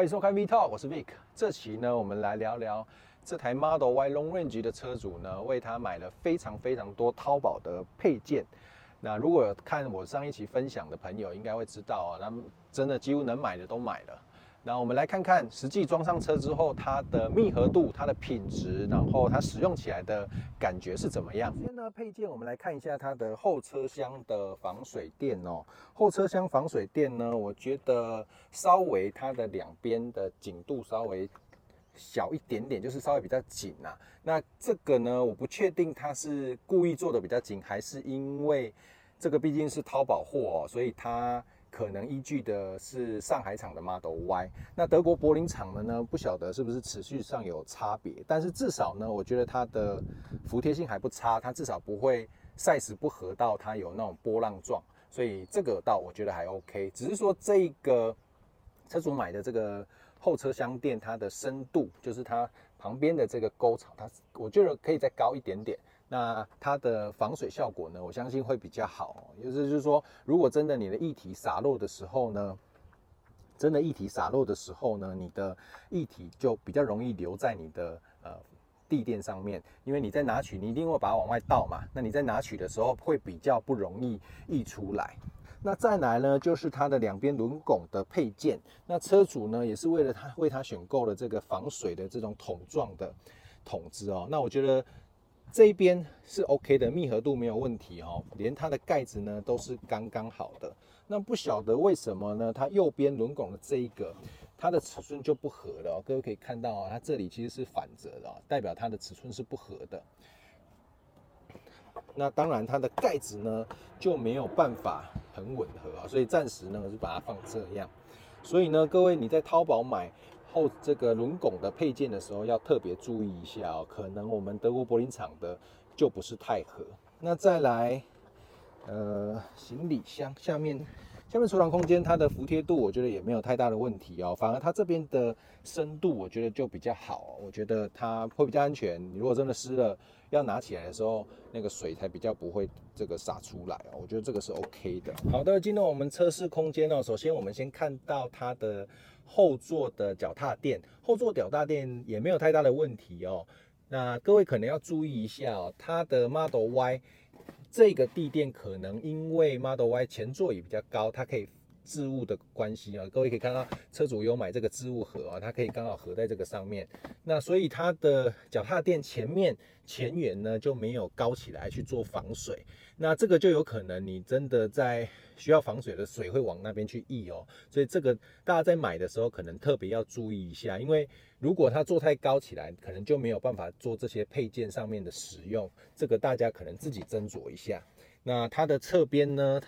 欢迎收看 V Talk，我是 Vic。这期呢，我们来聊聊这台 Model Y Long Range 的车主呢，为他买了非常非常多淘宝的配件。那如果看我上一期分享的朋友，应该会知道啊，他们真的几乎能买的都买了。那我们来看看实际装上车之后，它的密合度、它的品质，然后它使用起来的感觉是怎么样？首先呢，配件我们来看一下它的后车厢的防水垫哦。后车厢防水垫呢，我觉得稍微它的两边的紧度稍微小一点点，就是稍微比较紧呐。那这个呢，我不确定它是故意做的比较紧，还是因为这个毕竟是淘宝货哦，所以它。可能依据的是上海厂的 Model Y，那德国柏林厂的呢？不晓得是不是持续上有差别，但是至少呢，我觉得它的服帖性还不差，它至少不会 size 不合到它有那种波浪状，所以这个倒我觉得还 OK。只是说这个车主买的这个后车厢垫，它的深度就是它旁边的这个沟槽，它我觉得可以再高一点点。那它的防水效果呢，我相信会比较好。也就是说，如果真的你的液体洒落的时候呢，真的液体洒落的时候呢，你的液体就比较容易留在你的呃地垫上面，因为你在拿取，你一定会把它往外倒嘛。那你在拿取的时候会比较不容易溢出来。那再来呢，就是它的两边轮拱的配件。那车主呢，也是为了他为他选购了这个防水的这种桶状的桶子哦。那我觉得。这一边是 OK 的，密合度没有问题哦，连它的盖子呢都是刚刚好的。那不晓得为什么呢？它右边轮拱的这一个，它的尺寸就不合了。各位可以看到啊，它这里其实是反折的，代表它的尺寸是不合的。那当然，它的盖子呢就没有办法很吻合啊，所以暂时呢我就把它放这样。所以呢，各位你在淘宝买。后这个轮拱的配件的时候要特别注意一下哦，可能我们德国柏林厂的就不是太合。那再来，呃，行李箱下面，下面储藏空间它的服帖度我觉得也没有太大的问题哦，反而它这边的深度我觉得就比较好，我觉得它会比较安全。你如果真的湿了，要拿起来的时候，那个水才比较不会这个洒出来哦，我觉得这个是 OK 的。好的，进入我们测试空间哦，首先我们先看到它的。后座的脚踏垫，后座脚踏垫也没有太大的问题哦。那各位可能要注意一下哦，它的 Model Y 这个地垫可能因为 Model Y 前座椅比较高，它可以。置物的关系啊，各位可以看到车主有买这个置物盒啊，它可以刚好合在这个上面。那所以它的脚踏垫前面前缘呢就没有高起来去做防水，那这个就有可能你真的在需要防水的水会往那边去溢哦。所以这个大家在买的时候可能特别要注意一下，因为如果它做太高起来，可能就没有办法做这些配件上面的使用。这个大家可能自己斟酌一下。那它的侧边呢？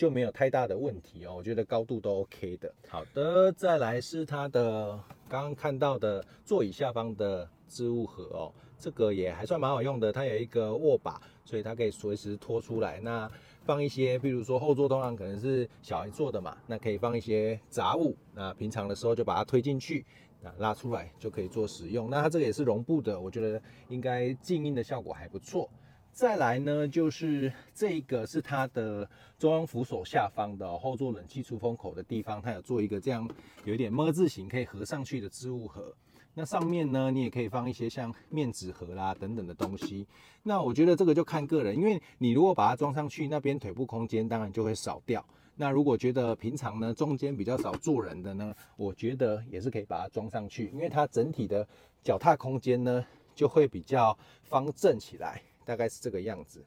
就没有太大的问题哦，我觉得高度都 OK 的。好的，再来是它的刚刚看到的座椅下方的置物盒哦，这个也还算蛮好用的，它有一个握把，所以它可以随时拖出来。那放一些，比如说后座通常可能是小孩坐的嘛，那可以放一些杂物，那平常的时候就把它推进去，那拉出来就可以做使用。那它这个也是绒布的，我觉得应该静音的效果还不错。再来呢，就是这个是它的中央扶手下方的后座冷气出风口的地方，它有做一个这样有一点 ㄇ 字形可以合上去的置物盒。那上面呢，你也可以放一些像面纸盒啦等等的东西。那我觉得这个就看个人，因为你如果把它装上去，那边腿部空间当然就会少掉。那如果觉得平常呢中间比较少坐人的呢，我觉得也是可以把它装上去，因为它整体的脚踏空间呢就会比较方正起来。大概是这个样子。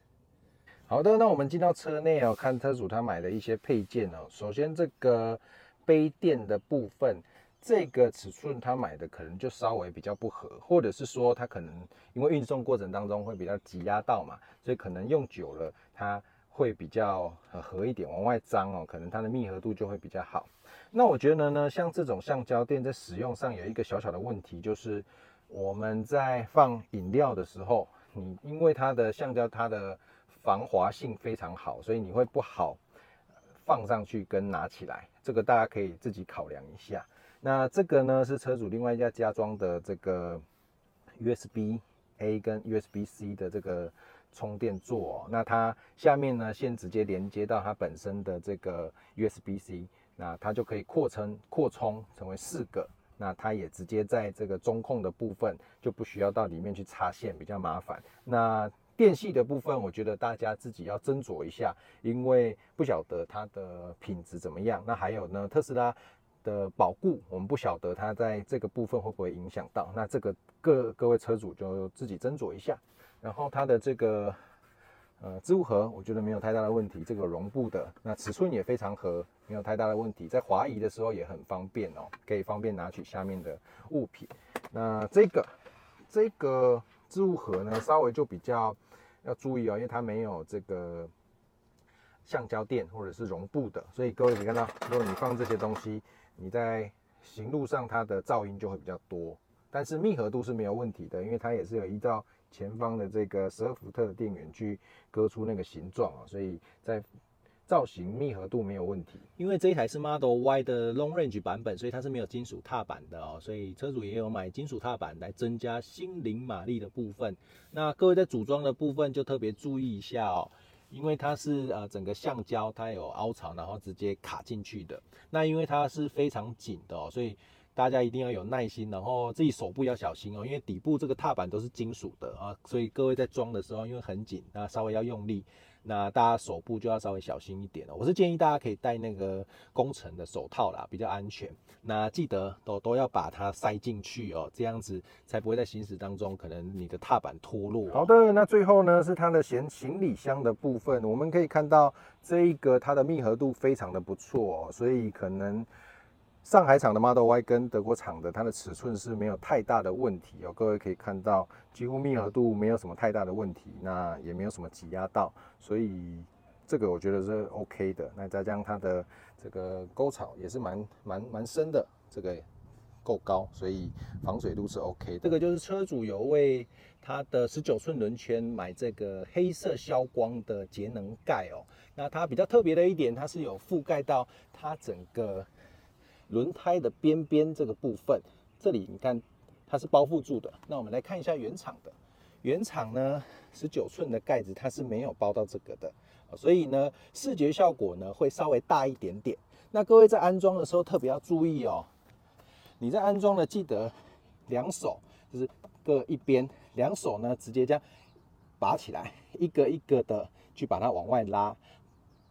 好的，那我们进到车内哦，看车主他买的一些配件哦。首先这个杯垫的部分，这个尺寸他买的可能就稍微比较不合，或者是说他可能因为运送过程当中会比较挤压到嘛，所以可能用久了它会比较合一点，往外张哦，可能它的密合度就会比较好。那我觉得呢，像这种橡胶垫在使用上有一个小小的问题，就是我们在放饮料的时候。你因为它的橡胶，它的防滑性非常好，所以你会不好放上去跟拿起来，这个大家可以自己考量一下。那这个呢是车主另外一家加装的这个 USB A 跟 USB C 的这个充电座哦，那它下面呢线直接连接到它本身的这个 USB C，那它就可以扩充扩充成为四个，那它也直接在这个中控的部分就不需要到里面去插线，比较麻烦。那电系的部分，我觉得大家自己要斟酌一下，因为不晓得它的品质怎么样。那还有呢，特斯拉的保固，我们不晓得它在这个部分会不会影响到。那这个各各位车主就自己斟酌一下。然后它的这个呃置物盒，我觉得没有太大的问题，这个绒布的，那尺寸也非常合，没有太大的问题，在滑移的时候也很方便哦，可以方便拿取下面的物品。那这个这个。置物盒呢，稍微就比较要注意哦，因为它没有这个橡胶垫或者是绒布的，所以各位可以看到，如果你放这些东西，你在行路上它的噪音就会比较多。但是密合度是没有问题的，因为它也是有依照前方的这个十二伏特的电源去割出那个形状啊，所以在。造型密合度没有问题，因为这一台是 Model Y 的 Long Range 版本，所以它是没有金属踏板的哦，所以车主也有买金属踏板来增加心灵马力的部分。那各位在组装的部分就特别注意一下哦，因为它是呃整个橡胶它有凹槽，然后直接卡进去的。那因为它是非常紧的哦，所以大家一定要有耐心，然后自己手部要小心哦，因为底部这个踏板都是金属的啊，所以各位在装的时候因为很紧，那稍微要用力。那大家手部就要稍微小心一点了。我是建议大家可以戴那个工程的手套啦，比较安全。那记得都都要把它塞进去哦，这样子才不会在行驶当中可能你的踏板脱落。好的，那最后呢是它的行行李箱的部分，我们可以看到这一个它的密合度非常的不错，所以可能。上海厂的 Model Y 跟德国厂的，它的尺寸是没有太大的问题哦。各位可以看到，几乎密合度没有什么太大的问题，那也没有什么挤压到，所以这个我觉得是 OK 的。那再加上它的这个沟槽也是蛮蛮蛮深的，这个够高，所以防水度是 OK 的。这个就是车主有为它的十九寸轮圈买这个黑色消光的节能盖哦。那它比较特别的一点，它是有覆盖到它整个。轮胎的边边这个部分，这里你看它是包覆住的。那我们来看一下原厂的，原厂呢十九寸的盖子它是没有包到这个的，所以呢视觉效果呢会稍微大一点点。那各位在安装的时候特别要注意哦，你在安装的记得两手就是各一边，两手呢直接这样拔起来，一个一个的去把它往外拉，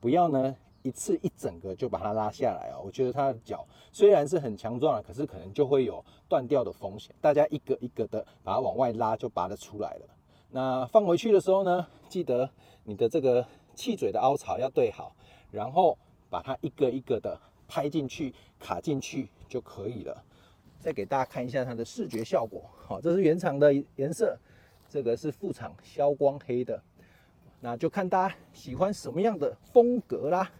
不要呢。一次一整个就把它拉下来啊！我觉得它的脚虽然是很强壮的，可是可能就会有断掉的风险。大家一个一个的把它往外拉，就拔得出来了。那放回去的时候呢，记得你的这个气嘴的凹槽要对好，然后把它一个一个的拍进去、卡进去就可以了。再给大家看一下它的视觉效果，好，这是原厂的颜色，这个是副厂消光黑的，那就看大家喜欢什么样的风格啦。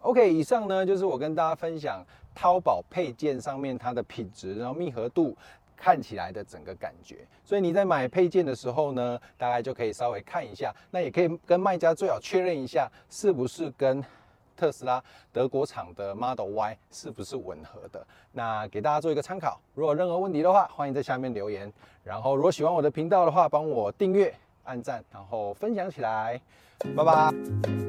OK，以上呢就是我跟大家分享淘宝配件上面它的品质，然后密合度看起来的整个感觉。所以你在买配件的时候呢，大概就可以稍微看一下，那也可以跟卖家最好确认一下，是不是跟特斯拉德国厂的 Model Y 是不是吻合的。那给大家做一个参考。如果任何问题的话，欢迎在下面留言。然后如果喜欢我的频道的话，帮我订阅、按赞，然后分享起来。拜拜。